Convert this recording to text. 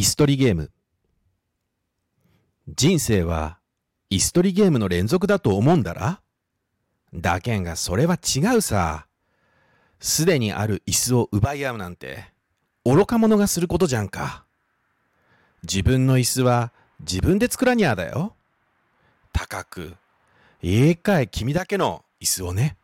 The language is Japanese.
椅子取りゲーム。人生は椅子取りゲームの連続だと思うんだら？だけんがそれは違うさ。すでにある椅子を奪い合うなんて愚か者がすることじゃんか。自分の椅子は自分で作らにゃだよ。高く、ええかい君だけの椅子をね。